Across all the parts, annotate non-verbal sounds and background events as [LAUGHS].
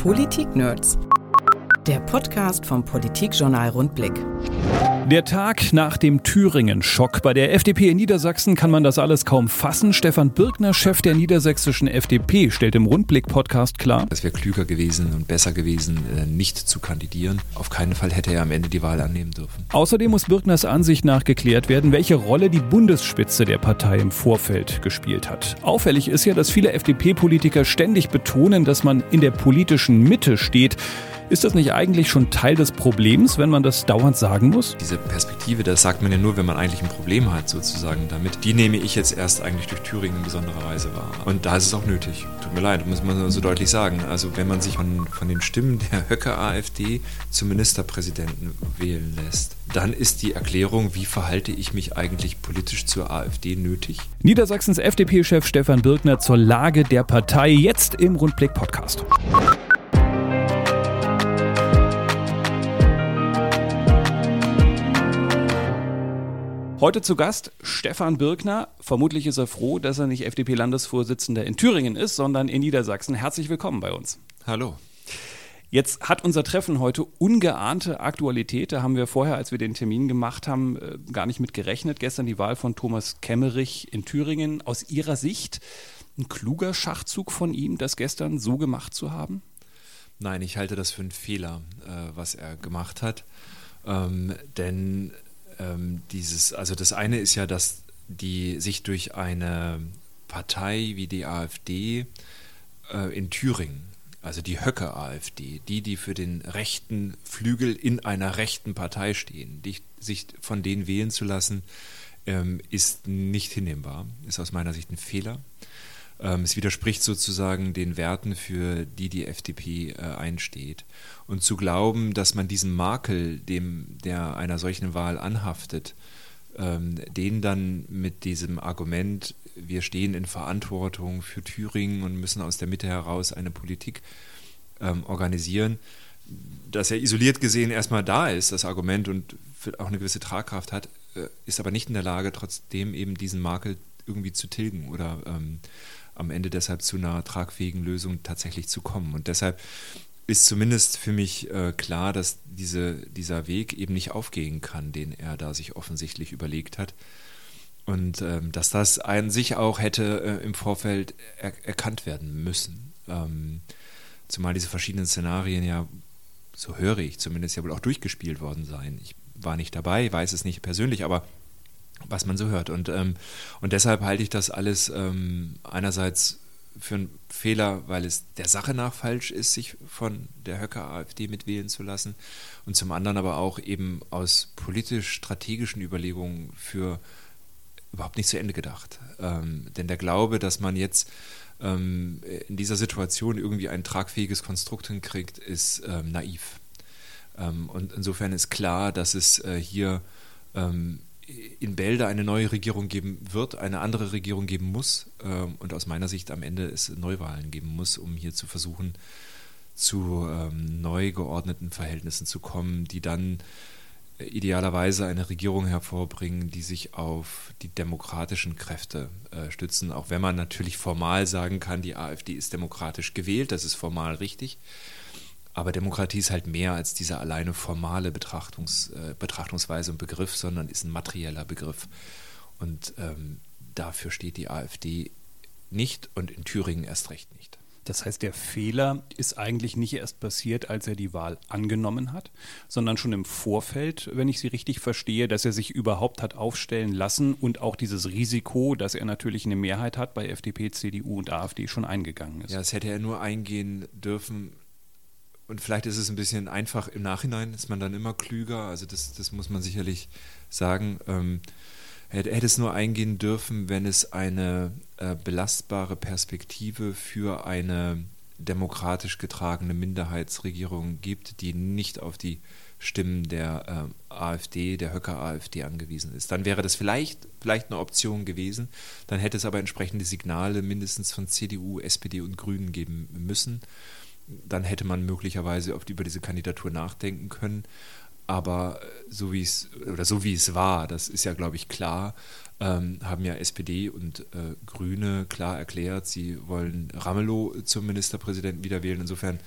Politik-Nerds. Der Podcast vom Politikjournal Rundblick. Der Tag nach dem Thüringen-Schock. Bei der FDP in Niedersachsen kann man das alles kaum fassen. Stefan Birkner, Chef der niedersächsischen FDP, stellt im Rundblick-Podcast klar. Es wäre klüger gewesen und besser gewesen, äh, nicht zu kandidieren. Auf keinen Fall hätte er am Ende die Wahl annehmen dürfen. Außerdem muss Birkners Ansicht nach geklärt werden, welche Rolle die Bundesspitze der Partei im Vorfeld gespielt hat. Auffällig ist ja, dass viele FDP-Politiker ständig betonen, dass man in der politischen Mitte steht. Ist das nicht eigentlich schon Teil des Problems, wenn man das dauernd sagen muss? Diese Perspektive, das sagt man ja nur, wenn man eigentlich ein Problem hat, sozusagen damit. Die nehme ich jetzt erst eigentlich durch Thüringen in besonderer Weise wahr. Und da ist es auch nötig. Tut mir leid, muss man so deutlich sagen. Also wenn man sich von, von den Stimmen der Höcke-AfD zum Ministerpräsidenten wählen lässt, dann ist die Erklärung, wie verhalte ich mich eigentlich politisch zur AfD nötig. Niedersachsens FDP-Chef Stefan Birkner zur Lage der Partei jetzt im Rundblick-Podcast. Heute zu Gast Stefan Birkner. Vermutlich ist er froh, dass er nicht FDP-Landesvorsitzender in Thüringen ist, sondern in Niedersachsen. Herzlich willkommen bei uns. Hallo. Jetzt hat unser Treffen heute ungeahnte Aktualität. Da haben wir vorher, als wir den Termin gemacht haben, äh, gar nicht mit gerechnet. Gestern die Wahl von Thomas Kemmerich in Thüringen. Aus Ihrer Sicht ein kluger Schachzug von ihm, das gestern so gemacht zu haben? Nein, ich halte das für einen Fehler, äh, was er gemacht hat. Ähm, denn ähm, dieses, also das eine ist ja, dass die sich durch eine Partei wie die AfD äh, in Thüringen, also die Höcke-AfD, die, die für den rechten Flügel in einer rechten Partei stehen, die, sich von denen wählen zu lassen, ähm, ist nicht hinnehmbar, ist aus meiner Sicht ein Fehler. Ähm, es widerspricht sozusagen den Werten, für die die FDP äh, einsteht. Und zu glauben, dass man diesen Makel, dem der einer solchen Wahl anhaftet, ähm, den dann mit diesem Argument, wir stehen in Verantwortung für Thüringen und müssen aus der Mitte heraus eine Politik ähm, organisieren, dass er isoliert gesehen erstmal da ist, das Argument und auch eine gewisse Tragkraft hat, äh, ist aber nicht in der Lage, trotzdem eben diesen Makel irgendwie zu tilgen oder ähm, am Ende deshalb zu einer tragfähigen Lösung tatsächlich zu kommen. Und deshalb ist zumindest für mich äh, klar, dass diese, dieser Weg eben nicht aufgehen kann, den er da sich offensichtlich überlegt hat. Und ähm, dass das an sich auch hätte äh, im Vorfeld er erkannt werden müssen. Ähm, zumal diese verschiedenen Szenarien ja, so höre ich zumindest, ja wohl auch durchgespielt worden seien. Ich war nicht dabei, weiß es nicht persönlich, aber was man so hört. Und, ähm, und deshalb halte ich das alles ähm, einerseits für einen Fehler, weil es der Sache nach falsch ist, sich von der Höcker-AfD mitwählen zu lassen. Und zum anderen aber auch eben aus politisch-strategischen Überlegungen für überhaupt nicht zu Ende gedacht. Ähm, denn der Glaube, dass man jetzt ähm, in dieser Situation irgendwie ein tragfähiges Konstrukt hinkriegt, ist ähm, naiv. Ähm, und insofern ist klar, dass es äh, hier ähm, in Bälde eine neue Regierung geben wird, eine andere Regierung geben muss ähm, und aus meiner Sicht am Ende es Neuwahlen geben muss, um hier zu versuchen, zu ähm, neu geordneten Verhältnissen zu kommen, die dann äh, idealerweise eine Regierung hervorbringen, die sich auf die demokratischen Kräfte äh, stützen, auch wenn man natürlich formal sagen kann, die AfD ist demokratisch gewählt, das ist formal richtig. Aber Demokratie ist halt mehr als diese alleine formale Betrachtungs, äh, Betrachtungsweise und Begriff, sondern ist ein materieller Begriff. Und ähm, dafür steht die AfD nicht und in Thüringen erst recht nicht. Das heißt, der Fehler ist eigentlich nicht erst passiert, als er die Wahl angenommen hat, sondern schon im Vorfeld, wenn ich Sie richtig verstehe, dass er sich überhaupt hat aufstellen lassen und auch dieses Risiko, dass er natürlich eine Mehrheit hat bei FDP, CDU und AfD schon eingegangen ist. Ja, das hätte er nur eingehen dürfen, und vielleicht ist es ein bisschen einfach im Nachhinein, ist man dann immer klüger. Also das, das muss man sicherlich sagen. Ähm, hätte, hätte es nur eingehen dürfen, wenn es eine äh, belastbare Perspektive für eine demokratisch getragene Minderheitsregierung gibt, die nicht auf die Stimmen der äh, AfD, der Höcker-AfD angewiesen ist. Dann wäre das vielleicht, vielleicht eine Option gewesen. Dann hätte es aber entsprechende Signale mindestens von CDU, SPD und Grünen geben müssen dann hätte man möglicherweise oft über diese Kandidatur nachdenken können. Aber äh, so wie es oder so wie es war, das ist ja, glaube ich, klar, ähm, haben ja SPD und äh, Grüne klar erklärt, sie wollen Ramelow zum Ministerpräsidenten wieder wählen. Insofern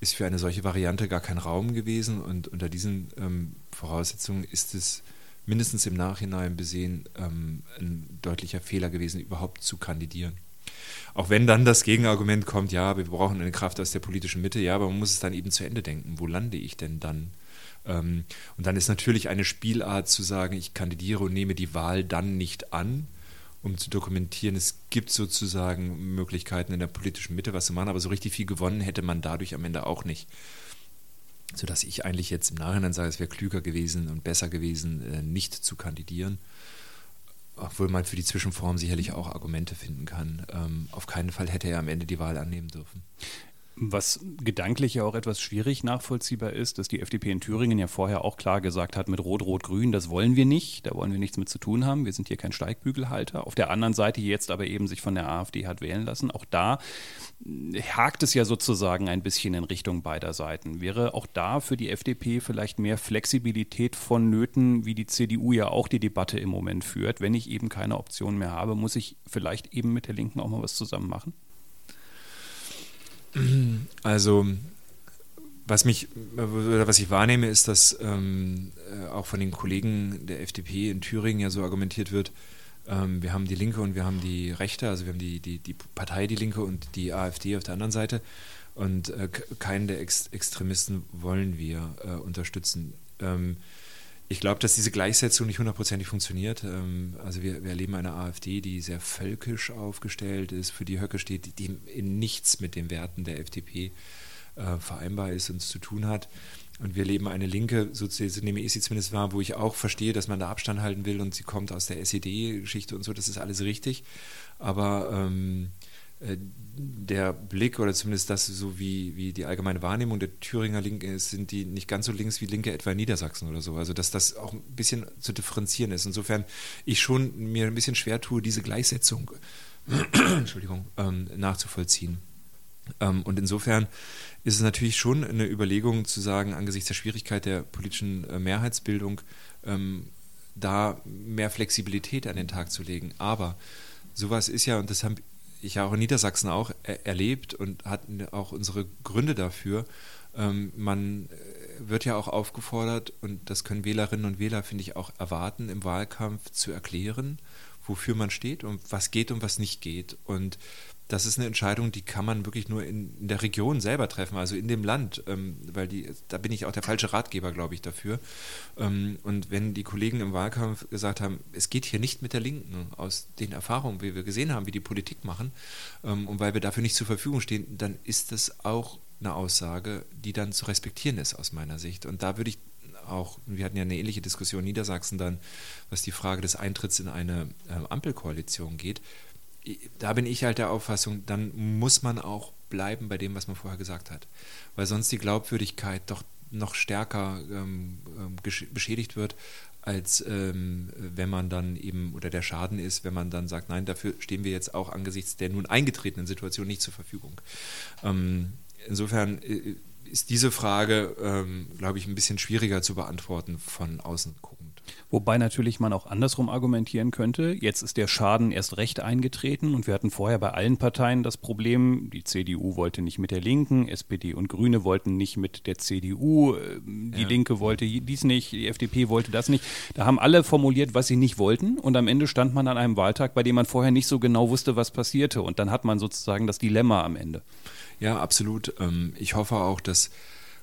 ist für eine solche Variante gar kein Raum gewesen und unter diesen ähm, Voraussetzungen ist es mindestens im Nachhinein besehen ähm, ein deutlicher Fehler gewesen, überhaupt zu kandidieren. Auch wenn dann das Gegenargument kommt, ja, wir brauchen eine Kraft aus der politischen Mitte, ja, aber man muss es dann eben zu Ende denken. Wo lande ich denn dann? Ähm, und dann ist natürlich eine Spielart zu sagen, ich kandidiere und nehme die Wahl dann nicht an, um zu dokumentieren, es gibt sozusagen Möglichkeiten in der politischen Mitte was zu machen, aber so richtig viel gewonnen hätte man dadurch am Ende auch nicht. Sodass ich eigentlich jetzt im Nachhinein sage, es wäre klüger gewesen und besser gewesen, äh, nicht zu kandidieren. Obwohl man für die Zwischenform sicherlich auch Argumente finden kann. Ähm, auf keinen Fall hätte er am Ende die Wahl annehmen dürfen. Was gedanklich ja auch etwas schwierig nachvollziehbar ist, dass die FDP in Thüringen ja vorher auch klar gesagt hat, mit Rot-Rot-Grün, das wollen wir nicht, da wollen wir nichts mit zu tun haben, wir sind hier kein Steigbügelhalter. Auf der anderen Seite jetzt aber eben sich von der AfD hat wählen lassen. Auch da hakt es ja sozusagen ein bisschen in Richtung beider Seiten. Wäre auch da für die FDP vielleicht mehr Flexibilität vonnöten, wie die CDU ja auch die Debatte im Moment führt? Wenn ich eben keine Option mehr habe, muss ich vielleicht eben mit der Linken auch mal was zusammen machen? Also, was mich, was ich wahrnehme, ist, dass ähm, äh, auch von den Kollegen der FDP in Thüringen ja so argumentiert wird, ähm, wir haben die Linke und wir haben die Rechte, also wir haben die, die, die Partei Die Linke und die AfD auf der anderen Seite. Und äh, keinen der Ex Extremisten wollen wir äh, unterstützen. Ähm, ich glaube, dass diese Gleichsetzung nicht hundertprozentig funktioniert. Ähm, also wir, wir, erleben eine AfD, die sehr völkisch aufgestellt ist, für die Höcke steht, die in nichts mit den Werten der FDP äh, vereinbar ist und zu tun hat. Und wir leben eine Linke, so nehme ich sie zumindest wahr, wo ich auch verstehe, dass man da Abstand halten will und sie kommt aus der SED-Geschichte und so, das ist alles richtig. Aber ähm, äh, der Blick oder zumindest das, so wie, wie die allgemeine Wahrnehmung der Thüringer Linken ist, sind die nicht ganz so links wie Linke etwa in Niedersachsen oder so. Also dass das auch ein bisschen zu differenzieren ist. Insofern ich schon mir ein bisschen schwer tue, diese Gleichsetzung [CLEARS THROAT] Entschuldigung, ähm, nachzuvollziehen. Ähm, und insofern ist es natürlich schon eine Überlegung zu sagen, angesichts der Schwierigkeit der politischen äh, Mehrheitsbildung, ähm, da mehr Flexibilität an den Tag zu legen. Aber sowas ist ja, und das haben ich auch in Niedersachsen auch er erlebt und hatten auch unsere Gründe dafür. Ähm, man äh, wird ja auch aufgefordert, und das können Wählerinnen und Wähler, finde ich, auch erwarten, im Wahlkampf zu erklären, wofür man steht und was geht und was nicht geht. Und das ist eine Entscheidung, die kann man wirklich nur in, in der Region selber treffen, also in dem Land, ähm, weil die, da bin ich auch der falsche Ratgeber, glaube ich, dafür. Ähm, und wenn die Kollegen im Wahlkampf gesagt haben, es geht hier nicht mit der Linken, aus den Erfahrungen, wie wir gesehen haben, wie die Politik machen, ähm, und weil wir dafür nicht zur Verfügung stehen, dann ist das auch eine Aussage, die dann zu respektieren ist aus meiner Sicht. Und da würde ich auch, wir hatten ja eine ähnliche Diskussion in Niedersachsen dann, was die Frage des Eintritts in eine äh, Ampelkoalition geht da bin ich halt der Auffassung, dann muss man auch bleiben bei dem, was man vorher gesagt hat. Weil sonst die Glaubwürdigkeit doch noch stärker ähm, ähm beschädigt wird, als ähm, wenn man dann eben, oder der Schaden ist, wenn man dann sagt, nein, dafür stehen wir jetzt auch angesichts der nun eingetretenen Situation nicht zur Verfügung. Ähm, insofern äh, ist diese Frage, ähm, glaube ich, ein bisschen schwieriger zu beantworten von außen gucken. Wobei natürlich man auch andersrum argumentieren könnte. Jetzt ist der Schaden erst recht eingetreten und wir hatten vorher bei allen Parteien das Problem, die CDU wollte nicht mit der Linken, SPD und Grüne wollten nicht mit der CDU, ähm, die ja. Linke wollte dies nicht, die FDP wollte das nicht. Da haben alle formuliert, was sie nicht wollten und am Ende stand man an einem Wahltag, bei dem man vorher nicht so genau wusste, was passierte und dann hat man sozusagen das Dilemma am Ende. Ja, absolut. Ähm, ich hoffe auch, dass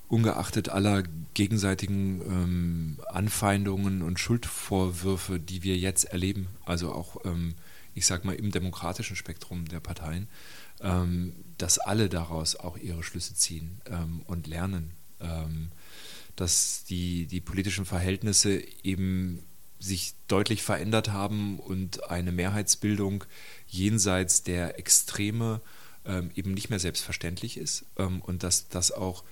ungeachtet aller gegenseitigen ähm, Anfeindungen und Schuldvorwürfe, die wir jetzt erleben, also auch, ähm, ich sag mal, im demokratischen Spektrum der Parteien, dass alle daraus auch ihre Schlüsse ziehen und lernen, dass die, die politischen Verhältnisse eben sich deutlich verändert haben und eine Mehrheitsbildung jenseits der Extreme ähm, eben nicht mehr selbstverständlich ist und dass das auch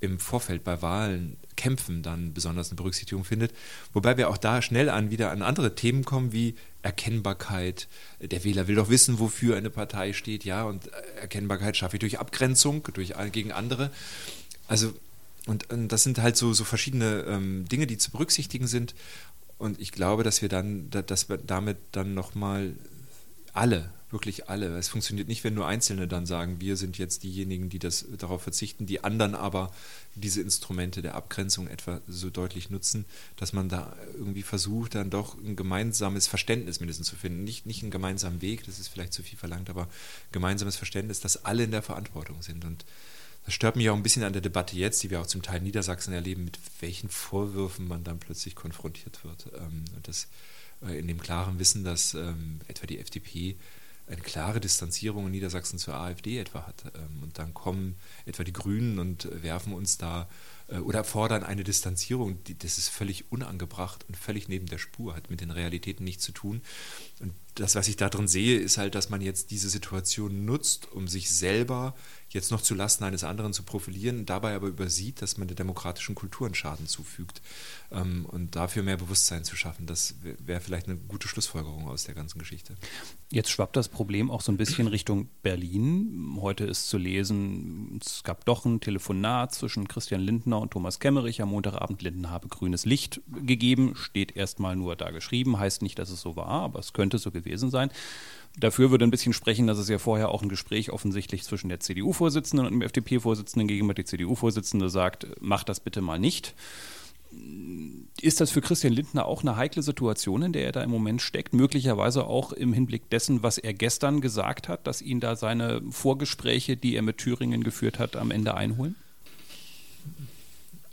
im Vorfeld bei Wahlen kämpfen dann besonders eine Berücksichtigung findet. Wobei wir auch da schnell an wieder an andere Themen kommen wie Erkennbarkeit. Der Wähler will doch wissen, wofür eine Partei steht, ja, und Erkennbarkeit schaffe ich durch Abgrenzung durch, gegen andere. Also, und, und das sind halt so, so verschiedene ähm, Dinge, die zu berücksichtigen sind. Und ich glaube, dass wir dann, dass wir damit dann nochmal alle wirklich alle. Es funktioniert nicht, wenn nur Einzelne dann sagen, wir sind jetzt diejenigen, die das darauf verzichten, die anderen aber diese Instrumente der Abgrenzung etwa so deutlich nutzen, dass man da irgendwie versucht, dann doch ein gemeinsames Verständnis mindestens zu finden. Nicht, nicht einen gemeinsamen Weg, das ist vielleicht zu viel verlangt, aber gemeinsames Verständnis, dass alle in der Verantwortung sind. Und das stört mich auch ein bisschen an der Debatte jetzt, die wir auch zum Teil in Niedersachsen erleben, mit welchen Vorwürfen man dann plötzlich konfrontiert wird. Ähm, und das äh, in dem klaren Wissen, dass ähm, etwa die FDP eine klare Distanzierung in Niedersachsen zur AfD etwa hat. Ähm, und dann kommen etwa die Grünen und werfen uns da äh, oder fordern eine Distanzierung, das ist völlig unangebracht und völlig neben der Spur, hat mit den Realitäten nichts zu tun. Und das, was ich da drin sehe, ist halt, dass man jetzt diese Situation nutzt, um sich selber jetzt noch zu Lasten eines anderen zu profilieren, dabei aber übersieht, dass man der demokratischen Kultur einen Schaden zufügt. Ähm, und dafür mehr Bewusstsein zu schaffen, das wäre vielleicht eine gute Schlussfolgerung aus der ganzen Geschichte. Jetzt schwappt das Problem auch so ein bisschen [CLEARS THROAT] Richtung Berlin. Heute ist zu lesen, es gab doch ein Telefonat zwischen Christian Lindner und Thomas Kemmerich am Montagabend. Lindner habe grünes Licht gegeben, steht erstmal nur da geschrieben, heißt nicht, dass es so war, aber es könnte so gewesen sein. Dafür würde ein bisschen sprechen, dass es ja vorher auch ein Gespräch offensichtlich zwischen der CDU-Vorsitzenden und dem FDP-Vorsitzenden gegeben hat. Die CDU-Vorsitzende sagt, mach das bitte mal nicht. Ist das für Christian Lindner auch eine heikle Situation, in der er da im Moment steckt? Möglicherweise auch im Hinblick dessen, was er gestern gesagt hat, dass ihn da seine Vorgespräche, die er mit Thüringen geführt hat, am Ende einholen?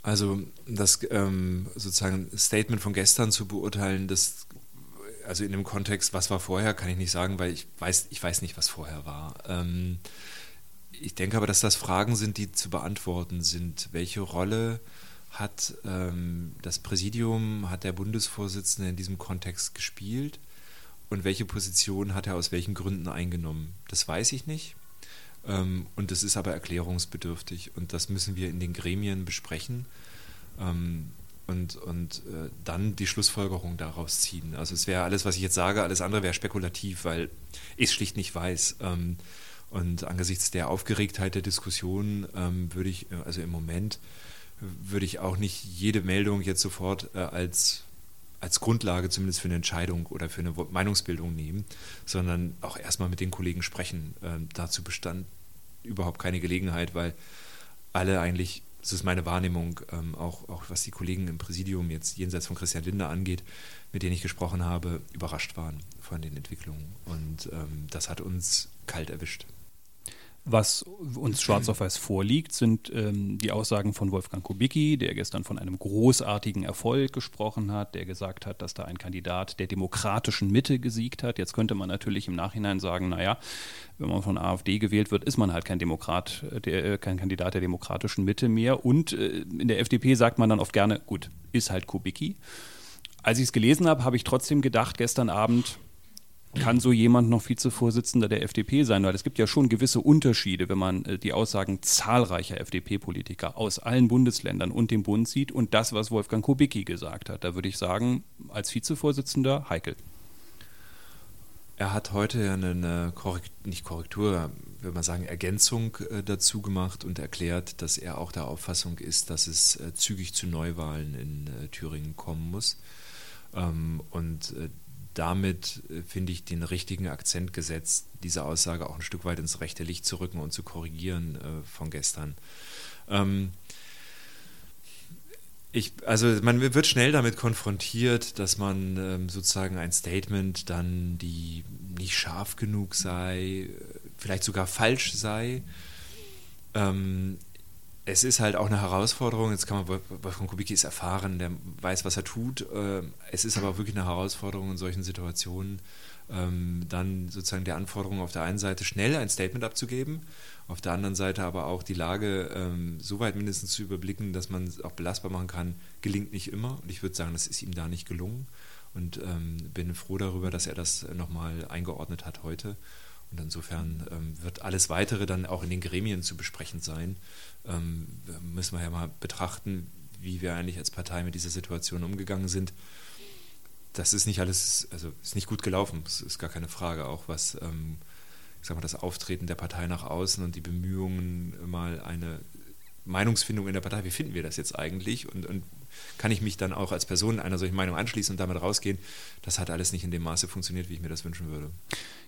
Also das ähm, sozusagen Statement von gestern zu beurteilen, das also in dem Kontext, was war vorher, kann ich nicht sagen, weil ich weiß, ich weiß nicht, was vorher war. Ähm, ich denke aber, dass das Fragen sind, die zu beantworten sind. Welche Rolle hat ähm, das Präsidium, hat der Bundesvorsitzende in diesem Kontext gespielt und welche Position hat er aus welchen Gründen eingenommen? Das weiß ich nicht. Ähm, und das ist aber erklärungsbedürftig und das müssen wir in den Gremien besprechen. Ähm, und, und äh, dann die Schlussfolgerung daraus ziehen. Also es wäre alles, was ich jetzt sage, alles andere wäre spekulativ, weil ich es schlicht nicht weiß. Ähm, und angesichts der Aufgeregtheit der Diskussion ähm, würde ich, äh, also im Moment, würde ich auch nicht jede Meldung jetzt sofort äh, als, als Grundlage zumindest für eine Entscheidung oder für eine Meinungsbildung nehmen, sondern auch erstmal mit den Kollegen sprechen. Ähm, dazu bestand überhaupt keine Gelegenheit, weil alle eigentlich das ist meine Wahrnehmung, ähm, auch, auch was die Kollegen im Präsidium jetzt jenseits von Christian Lindner angeht, mit denen ich gesprochen habe, überrascht waren von den Entwicklungen. Und ähm, das hat uns kalt erwischt. Was uns schwarz auf weiß vorliegt, sind ähm, die Aussagen von Wolfgang Kubicki, der gestern von einem großartigen Erfolg gesprochen hat, der gesagt hat, dass da ein Kandidat der demokratischen Mitte gesiegt hat. Jetzt könnte man natürlich im Nachhinein sagen, naja, wenn man von AfD gewählt wird, ist man halt kein Demokrat, der, äh, kein Kandidat der demokratischen Mitte mehr. Und äh, in der FDP sagt man dann oft gerne, gut, ist halt Kubicki. Als ich es gelesen habe, habe ich trotzdem gedacht, gestern Abend, kann so jemand noch Vizevorsitzender der FDP sein? Weil es gibt ja schon gewisse Unterschiede, wenn man äh, die Aussagen zahlreicher FDP-Politiker aus allen Bundesländern und dem Bund sieht und das, was Wolfgang Kubicki gesagt hat. Da würde ich sagen, als Vizevorsitzender heikel. Er hat heute eine Korrektur, nicht Korrektur, würde man sagen, Ergänzung äh, dazu gemacht und erklärt, dass er auch der Auffassung ist, dass es äh, zügig zu Neuwahlen in Thüringen kommen muss. Ähm, und damit, äh, finde ich, den richtigen Akzent gesetzt, diese Aussage auch ein Stück weit ins rechte Licht zu rücken und zu korrigieren äh, von gestern. Ähm, ich, also man wird schnell damit konfrontiert, dass man ähm, sozusagen ein Statement dann, die nicht scharf genug sei, vielleicht sogar falsch sei. Ähm, es ist halt auch eine Herausforderung. Jetzt kann man, Wolfgang Kubicki ist erfahren, der weiß, was er tut. Ähm, es ist aber auch wirklich eine Herausforderung in solchen Situationen, ähm, dann sozusagen der Anforderung auf der einen Seite schnell ein Statement abzugeben, auf der anderen Seite aber auch die Lage ähm, so weit mindestens zu überblicken, dass man es auch belastbar machen kann, gelingt nicht immer. Und ich würde sagen, das ist ihm da nicht gelungen. Und bin froh darüber, dass er das nochmal eingeordnet hat heute. Und insofern wird alles Weitere dann auch in den Gremien zu besprechen sein ähm, müssen wir ja mal betrachten, wie wir eigentlich als Partei mit dieser Situation umgegangen sind. Das ist nicht alles, also ist nicht gut gelaufen, das ist gar keine Frage. Auch was, ähm, ich sag mal, das Auftreten der Partei nach außen und die Bemühungen, mal eine Meinungsfindung in der Partei, wie finden wir das jetzt eigentlich? Und, und kann ich mich dann auch als Person einer solchen Meinung anschließen und damit rausgehen. Das hat alles nicht in dem Maße funktioniert, wie ich mir das wünschen würde.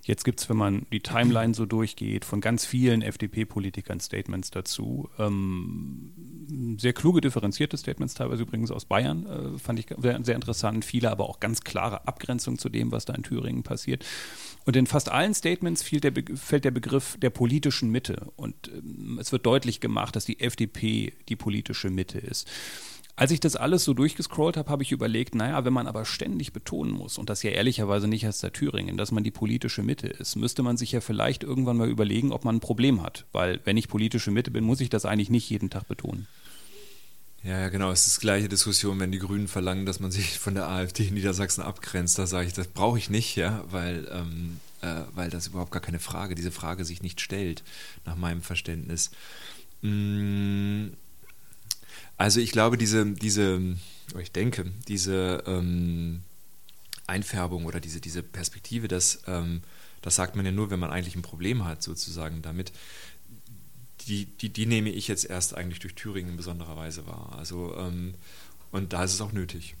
Jetzt gibt es, wenn man die Timeline so durchgeht, von ganz vielen FDP-Politikern Statements dazu. Ähm, sehr kluge, differenzierte Statements, teilweise übrigens aus Bayern, äh, fand ich sehr, sehr interessant. Viele aber auch ganz klare Abgrenzung zu dem, was da in Thüringen passiert. Und in fast allen Statements der fällt der Begriff der politischen Mitte. Und ähm, es wird deutlich gemacht, dass die FDP die politische Mitte ist. Als ich das alles so durchgescrollt habe, habe ich überlegt, naja, wenn man aber ständig betonen muss, und das ja ehrlicherweise nicht erst seit Thüringen, dass man die politische Mitte ist, müsste man sich ja vielleicht irgendwann mal überlegen, ob man ein Problem hat. Weil wenn ich politische Mitte bin, muss ich das eigentlich nicht jeden Tag betonen. Ja, genau. Es ist die gleiche Diskussion, wenn die Grünen verlangen, dass man sich von der AfD in Niedersachsen abgrenzt. Da sage ich, das brauche ich nicht, ja, weil, ähm, äh, weil das überhaupt gar keine Frage, diese Frage sich nicht stellt, nach meinem Verständnis. Mm, also ich glaube, diese, diese, ich denke, diese ähm, Einfärbung oder diese, diese Perspektive, dass, ähm, das sagt man ja nur, wenn man eigentlich ein Problem hat, sozusagen damit, die, die, die nehme ich jetzt erst eigentlich durch Thüringen in besonderer Weise wahr. Also, ähm, und da ist es auch nötig.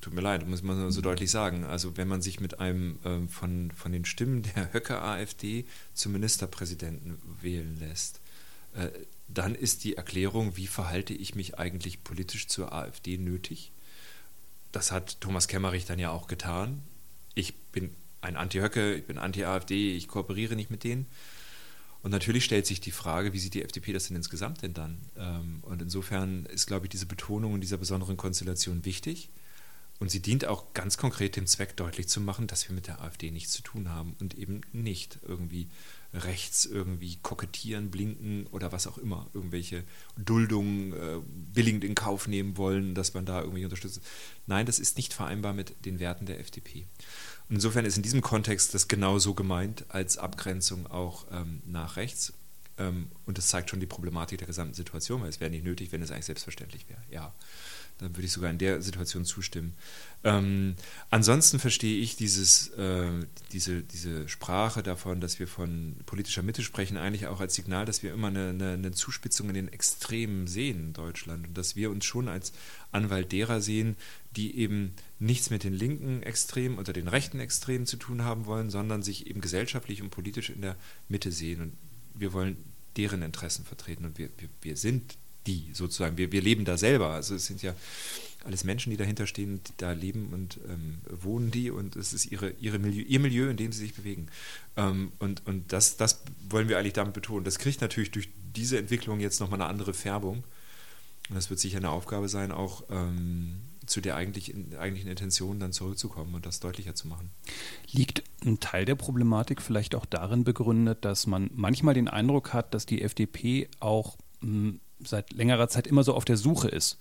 tut mir leid, muss man so deutlich sagen. Also wenn man sich mit einem ähm, von, von den Stimmen der Höcke-AfD zum Ministerpräsidenten wählen lässt, dann ist die Erklärung, wie verhalte ich mich eigentlich politisch zur AfD nötig. Das hat Thomas Kemmerich dann ja auch getan. Ich bin ein Anti-Höcke, ich bin Anti-AfD, ich kooperiere nicht mit denen. Und natürlich stellt sich die Frage, wie sieht die FDP das denn insgesamt denn dann? Ähm, und insofern ist, glaube ich, diese Betonung in dieser besonderen Konstellation wichtig. Und sie dient auch ganz konkret dem Zweck, deutlich zu machen, dass wir mit der AfD nichts zu tun haben und eben nicht irgendwie rechts irgendwie kokettieren, blinken oder was auch immer, irgendwelche Duldungen äh, billigend in Kauf nehmen wollen, dass man da irgendwie unterstützt. Nein, das ist nicht vereinbar mit den Werten der FDP. Und insofern ist in diesem Kontext das genauso gemeint als Abgrenzung auch ähm, nach rechts. Ähm, und das zeigt schon die Problematik der gesamten Situation, weil es wäre nicht nötig, wenn es eigentlich selbstverständlich wäre. Ja, dann würde ich sogar in der Situation zustimmen. Ähm, ansonsten verstehe ich dieses, äh, diese, diese Sprache davon, dass wir von politischer Mitte sprechen, eigentlich auch als Signal, dass wir immer eine, eine, eine Zuspitzung in den Extremen sehen in Deutschland und dass wir uns schon als Anwalt derer sehen, die eben nichts mit den linken Extremen oder den rechten Extremen zu tun haben wollen, sondern sich eben gesellschaftlich und politisch in der Mitte sehen. Und wir wollen deren Interessen vertreten und wir, wir, wir sind die sozusagen. Wir, wir leben da selber. Also es sind ja alles Menschen, die dahinter stehen, die da leben und ähm, wohnen die und es ist ihre, ihre Milieu, ihr Milieu, in dem sie sich bewegen. Ähm, und und das, das wollen wir eigentlich damit betonen. Das kriegt natürlich durch diese Entwicklung jetzt nochmal eine andere Färbung. Und das wird sicher eine Aufgabe sein, auch ähm, zu der eigentlichen, eigentlichen Intention dann zurückzukommen und das deutlicher zu machen. Liegt ein Teil der Problematik vielleicht auch darin begründet, dass man manchmal den Eindruck hat, dass die FDP auch mh, hm, seit längerer Zeit immer so auf der Suche ist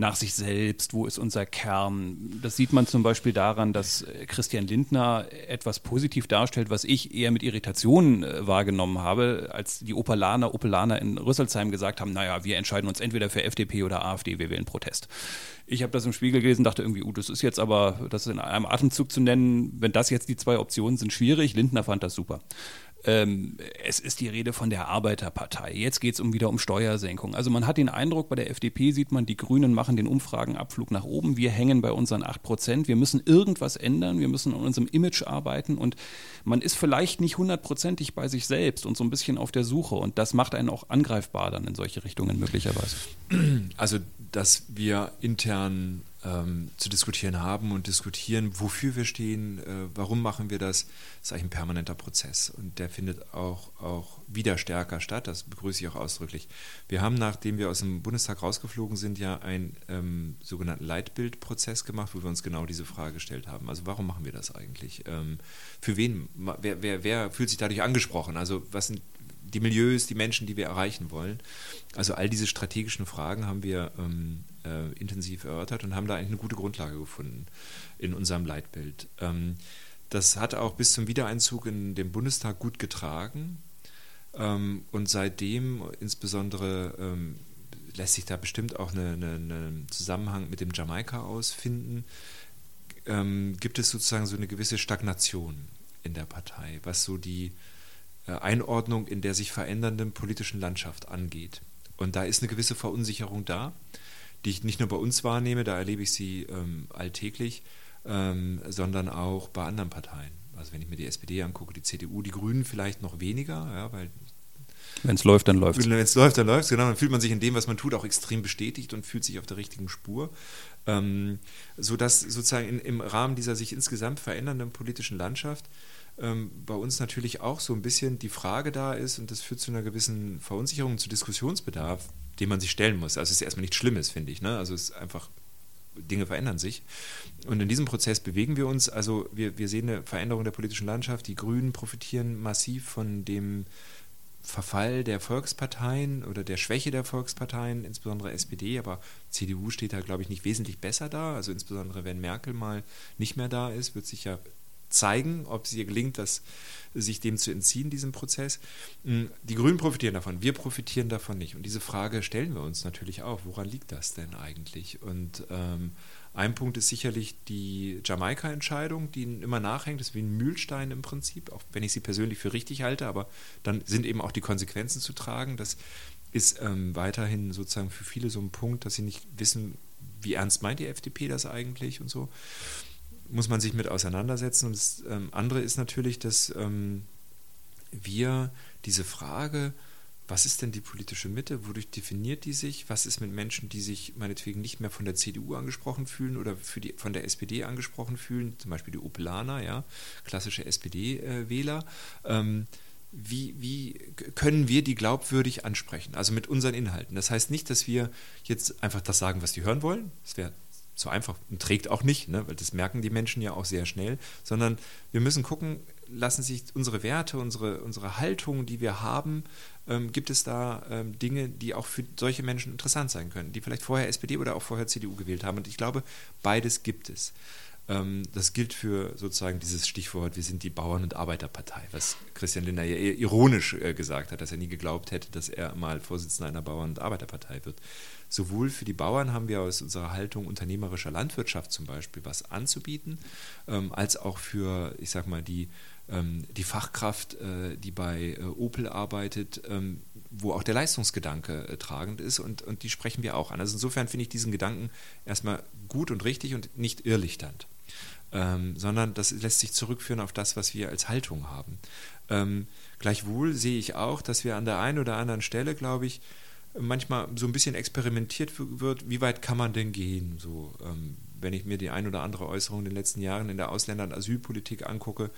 nach sich selbst, wo ist unser Kern. Das sieht man zum Beispiel daran, dass äh, Christian Lindner etwas positiv darstellt, was ich eher mit Irritation äh, wahrgenommen habe, als die Opelaner, Opelaner in Rüsselsheim gesagt haben, naja, wir entscheiden uns entweder für FDP oder AfD, wir wählen Protest. Ich habe das im Spiegel gelesen, dachte irgendwie, uh, das ist jetzt aber, das in einem Atemzug zu nennen, wenn das jetzt die zwei Optionen sind, schwierig. Lindner fand das super. Ähm, es ist die Rede von der Arbeiterpartei. Jetzt geht es um wieder um Steuersenkung. Also man hat den Eindruck, bei der FDP sieht man, die Grünen machen den Umfragenabflug nach oben. Wir hängen bei unseren 8 Prozent. Wir müssen irgendwas ändern. Wir müssen an unserem Image arbeiten. Und man ist vielleicht nicht hundertprozentig bei sich selbst und so ein bisschen auf der Suche. Und das macht einen auch angreifbar dann in solche Richtungen möglicherweise. Also, dass wir intern ähm, zu diskutieren haben und diskutieren, wofür wir stehen, äh, warum machen wir das, ist eigentlich ein permanenter Prozess und der findet auch, auch wieder stärker statt, das begrüße ich auch ausdrücklich. Wir haben, nachdem wir aus dem Bundestag rausgeflogen sind, ja einen ähm, sogenannten Leitbildprozess gemacht, wo wir uns genau diese Frage gestellt haben. Also warum machen wir das eigentlich? Ähm, für wen, wer, wer, wer fühlt sich dadurch angesprochen? Also was sind die Milieus, die Menschen, die wir erreichen wollen. Also all diese strategischen Fragen haben wir ähm, äh, intensiv erörtert und haben da eigentlich eine gute Grundlage gefunden in unserem Leitbild. Ähm, das hat auch bis zum Wiedereinzug in den Bundestag gut getragen ähm, und seitdem insbesondere ähm, lässt sich da bestimmt auch einen eine, eine Zusammenhang mit dem Jamaika ausfinden, ähm, gibt es sozusagen so eine gewisse Stagnation in der Partei, was so die äh, Einordnung in der sich verändernden politischen Landschaft angeht. Und da ist eine gewisse Verunsicherung da die ich nicht nur bei uns wahrnehme, da erlebe ich sie ähm, alltäglich, ähm, sondern auch bei anderen Parteien. Also wenn ich mir die SPD angucke, die CDU, die Grünen vielleicht noch weniger, ja, weil wenn es läuft, dann läuft es. Wenn es läuft, dann läuft es. Genau, dann fühlt man sich in dem, was man tut, auch extrem bestätigt und fühlt sich auf der richtigen Spur. Ähm, sodass sozusagen in, im Rahmen dieser sich insgesamt verändernden politischen Landschaft ähm, bei uns natürlich auch so ein bisschen die Frage da ist, und das führt zu einer gewissen Verunsicherung, zu Diskussionsbedarf, den man sich stellen muss. Also es ist erstmal nichts Schlimmes, finde ich. Ne? Also es ist einfach, Dinge verändern sich. Und in diesem Prozess bewegen wir uns. Also wir, wir sehen eine Veränderung der politischen Landschaft. Die Grünen profitieren massiv von dem Verfall der Volksparteien oder der Schwäche der Volksparteien, insbesondere SPD, aber CDU steht da, glaube ich, nicht wesentlich besser da. Also insbesondere wenn Merkel mal nicht mehr da ist, wird sich ja zeigen, ob es ihr gelingt, das, sich dem zu entziehen, diesem Prozess. Hm, die Grünen profitieren davon, wir profitieren davon nicht. Und diese Frage stellen wir uns natürlich auch, woran liegt das denn eigentlich? Und ähm, ein Punkt ist sicherlich die Jamaika-Entscheidung, die immer nachhängt. Das ist wie ein Mühlstein im Prinzip, auch wenn ich sie persönlich für richtig halte, aber dann sind eben auch die Konsequenzen zu tragen. Das ist ähm, weiterhin sozusagen für viele so ein Punkt, dass sie nicht wissen, wie ernst meint die FDP das eigentlich und so. Muss man sich mit auseinandersetzen. Und das ähm, andere ist natürlich, dass ähm, wir diese Frage, was ist denn die politische Mitte? Wodurch definiert die sich? Was ist mit Menschen, die sich meinetwegen nicht mehr von der CDU angesprochen fühlen oder für die, von der SPD angesprochen fühlen? Zum Beispiel die Opelaner, ja, klassische SPD-Wähler. Ähm, wie, wie können wir die glaubwürdig ansprechen? Also mit unseren Inhalten. Das heißt nicht, dass wir jetzt einfach das sagen, was die hören wollen. Das wäre zu einfach und trägt auch nicht, ne? weil das merken die Menschen ja auch sehr schnell, sondern wir müssen gucken, lassen sich unsere Werte, unsere, unsere Haltung, die wir haben, ähm, gibt es da ähm, Dinge, die auch für solche Menschen interessant sein können, die vielleicht vorher SPD oder auch vorher CDU gewählt haben. Und ich glaube, beides gibt es. Ähm, das gilt für sozusagen dieses Stichwort, wir sind die Bauern- und Arbeiterpartei, was Christian Lindner ja ironisch äh, gesagt hat, dass er nie geglaubt hätte, dass er mal Vorsitzender einer Bauern- und Arbeiterpartei wird. Sowohl für die Bauern haben wir aus unserer Haltung unternehmerischer Landwirtschaft zum Beispiel was anzubieten, ähm, als auch für, ich sag mal, die ähm, die Fachkraft, äh, die bei äh, Opel arbeitet, wo auch der Leistungsgedanke tragend ist und, und die sprechen wir auch an. Also insofern finde ich diesen Gedanken erstmal gut und richtig und nicht irrlichternd. Ähm, sondern das lässt sich zurückführen auf das, was wir als Haltung haben. Ähm, gleichwohl sehe ich auch, dass wir an der einen oder anderen Stelle, glaube ich, manchmal so ein bisschen experimentiert wird, wie weit kann man denn gehen? So, ähm, wenn ich mir die ein oder andere Äußerung in den letzten Jahren in der Ausländer- und Asylpolitik angucke,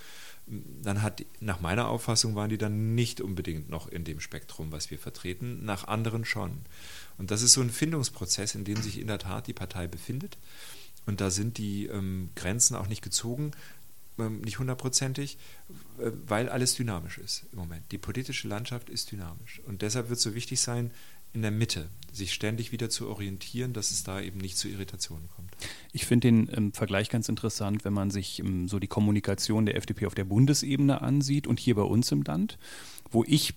dann hat, nach meiner Auffassung waren die dann nicht unbedingt noch in dem Spektrum, was wir vertreten, nach anderen schon. Und das ist so ein Findungsprozess, in dem sich in der Tat die Partei befindet. Und da sind die ähm, Grenzen auch nicht gezogen, ähm, nicht hundertprozentig, äh, weil alles dynamisch ist im Moment. Die politische Landschaft ist dynamisch. Und deshalb wird es so wichtig sein, in der Mitte, sich ständig wieder zu orientieren, dass es da eben nicht zu Irritationen kommt. Ich finde den ähm, Vergleich ganz interessant, wenn man sich ähm, so die Kommunikation der FDP auf der Bundesebene ansieht und hier bei uns im Land, wo ich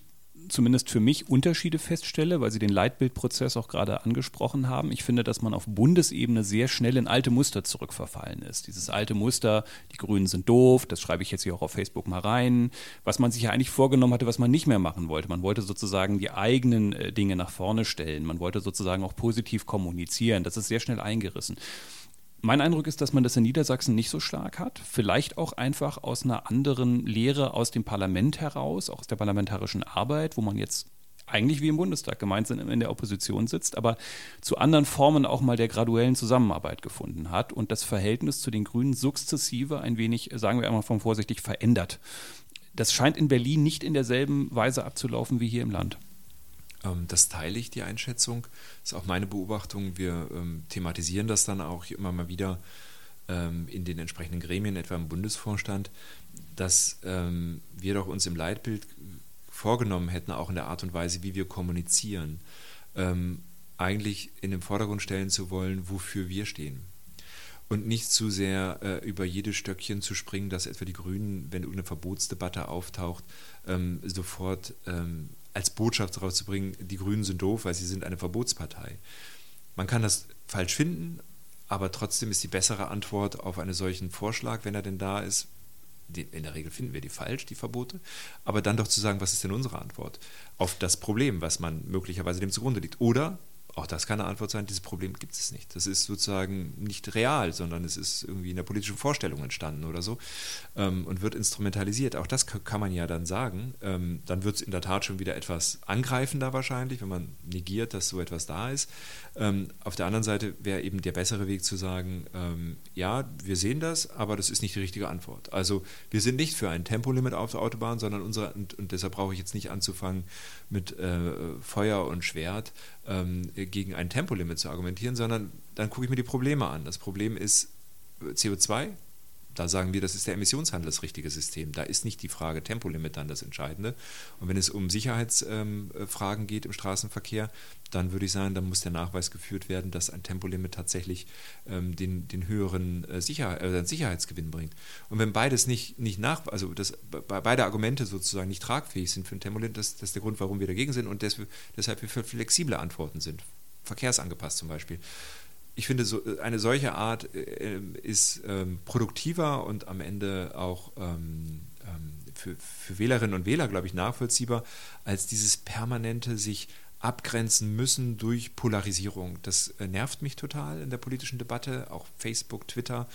zumindest für mich Unterschiede feststelle, weil Sie den Leitbildprozess auch gerade angesprochen haben. Ich finde, dass man auf Bundesebene sehr schnell in alte Muster zurückverfallen ist. Dieses alte Muster, die Grünen sind doof, das schreibe ich jetzt hier auch auf Facebook mal rein, was man sich ja eigentlich vorgenommen hatte, was man nicht mehr machen wollte. Man wollte sozusagen die eigenen äh, Dinge nach vorne stellen. Man wollte sozusagen auch positiv kommunizieren. Das ist sehr schnell eingerissen. Mein Eindruck ist, dass man das in Niedersachsen nicht so stark hat. Vielleicht auch einfach aus einer anderen Lehre aus dem Parlament heraus, auch aus der parlamentarischen Arbeit, wo man jetzt eigentlich wie im Bundestag gemeinsam in der Opposition sitzt, aber zu anderen Formen auch mal der graduellen Zusammenarbeit gefunden hat und das Verhältnis zu den Grünen sukzessive ein wenig, sagen wir einmal vorsichtig, verändert. Das scheint in Berlin nicht in derselben Weise abzulaufen wie hier im Land. Ähm, das teile ich, die Einschätzung. Das ist auch meine Beobachtung. Wir ähm, thematisieren das dann auch immer mal wieder ähm, in den entsprechenden Gremien, etwa im Bundesvorstand, dass wir doch uns im Leitbild vorgenommen hätten, auch in der Art und Weise, wie wir kommunizieren, eigentlich in den Vordergrund stellen zu wollen, wofür wir stehen und nicht zu sehr äh, über jedes Stöckchen zu springen, dass etwa die Grünen, wenn irgendeine Verbotsdebatte auftaucht, ähm, sofort ähm, als Botschaft rauszubringen, die Grünen sind doof, weil sie sind eine Verbotspartei. Man kann das falsch finden, aber trotzdem ist die bessere Antwort auf einen solchen Vorschlag, wenn er denn da ist, in der Regel finden wir die falsch, die Verbote, aber dann doch zu sagen, was ist denn unsere Antwort auf das Problem, was man möglicherweise dem zugrunde liegt. Oder auch das kann eine Antwort sein, dieses Problem gibt es nicht. Das ist sozusagen nicht real, sondern es ist irgendwie in der politischen Vorstellung entstanden oder so ähm, und wird instrumentalisiert. Auch das kann man ja dann sagen. Ähm, dann wird es in der Tat schon wieder etwas angreifender wahrscheinlich, wenn man negiert, dass so etwas da ist. Ähm, auf der anderen Seite wäre eben der bessere Weg zu sagen, ähm, ja, wir sehen das, aber das ist nicht die richtige Antwort. Also wir sind nicht für ein Tempolimit auf der Autobahn, sondern unsere, und, und deshalb brauche ich jetzt nicht anzufangen, mit äh, Feuer und Schwert ähm, gegen ein Tempolimit zu argumentieren, sondern dann gucke ich mir die Probleme an. Das Problem ist äh, CO2, da sagen wir, das ist der Emissionshandel das richtige System. Da ist nicht die Frage Tempolimit dann das Entscheidende. Und wenn es um Sicherheitsfragen geht im Straßenverkehr, dann würde ich sagen, dann muss der Nachweis geführt werden, dass ein Tempolimit tatsächlich ähm, den, den höheren äh, Sicherheit, äh, Sicherheitsgewinn bringt. Und wenn beides nicht, nicht nach, also das, beide Argumente sozusagen nicht tragfähig sind für ein Tempolimit, das, das ist der Grund, warum wir dagegen sind und deshalb wir für flexible Antworten sind. Verkehrsangepasst zum Beispiel ich finde, so, eine solche Art äh, ist ähm, produktiver und am Ende auch ähm, ähm, für, für, Wählerinnen und Wähler, glaube ich, nachvollziehbar, als dieses permanente sich abgrenzen müssen durch Polarisierung. Das äh, nervt mich total in der politischen Debatte. Auch Facebook, Twitter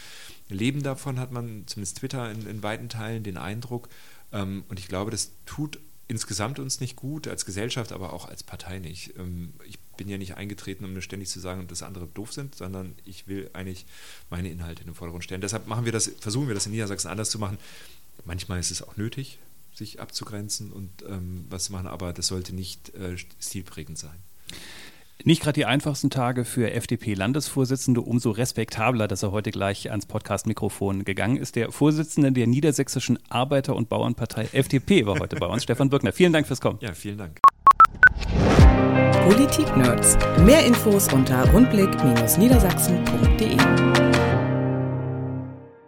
leben davon, hat man zumindest Twitter in, in weiten Teilen den Eindruck. Ähm, und ich glaube, das tut insgesamt uns nicht gut, als Gesellschaft, aber auch als Partei nicht. Ähm, ich bin ja nicht eingetreten, um nur ständig zu sagen, dass andere doof sind, sondern ich will eigentlich meine Inhalte in den Vordergrund stellen. Deshalb machen wir das, versuchen wir das in Niedersachsen anders zu machen. Manchmal ist es auch nötig, sich abzugrenzen und ähm, was zu machen, aber das sollte nicht äh, stilprägend sein. Nicht gerade die einfachsten Tage für FDP-Landesvorsitzende, umso respektabler, dass er heute gleich ans Podcast-Mikrofon gegangen ist. Der Vorsitzende der Niedersächsischen Arbeiter- und Bauernpartei FDP war heute bei uns, [LAUGHS] Stefan Birkner. Vielen Dank fürs Kommen. Ja, vielen Dank. Politik-Nerds. Mehr Infos unter rundblick-niedersachsen.de.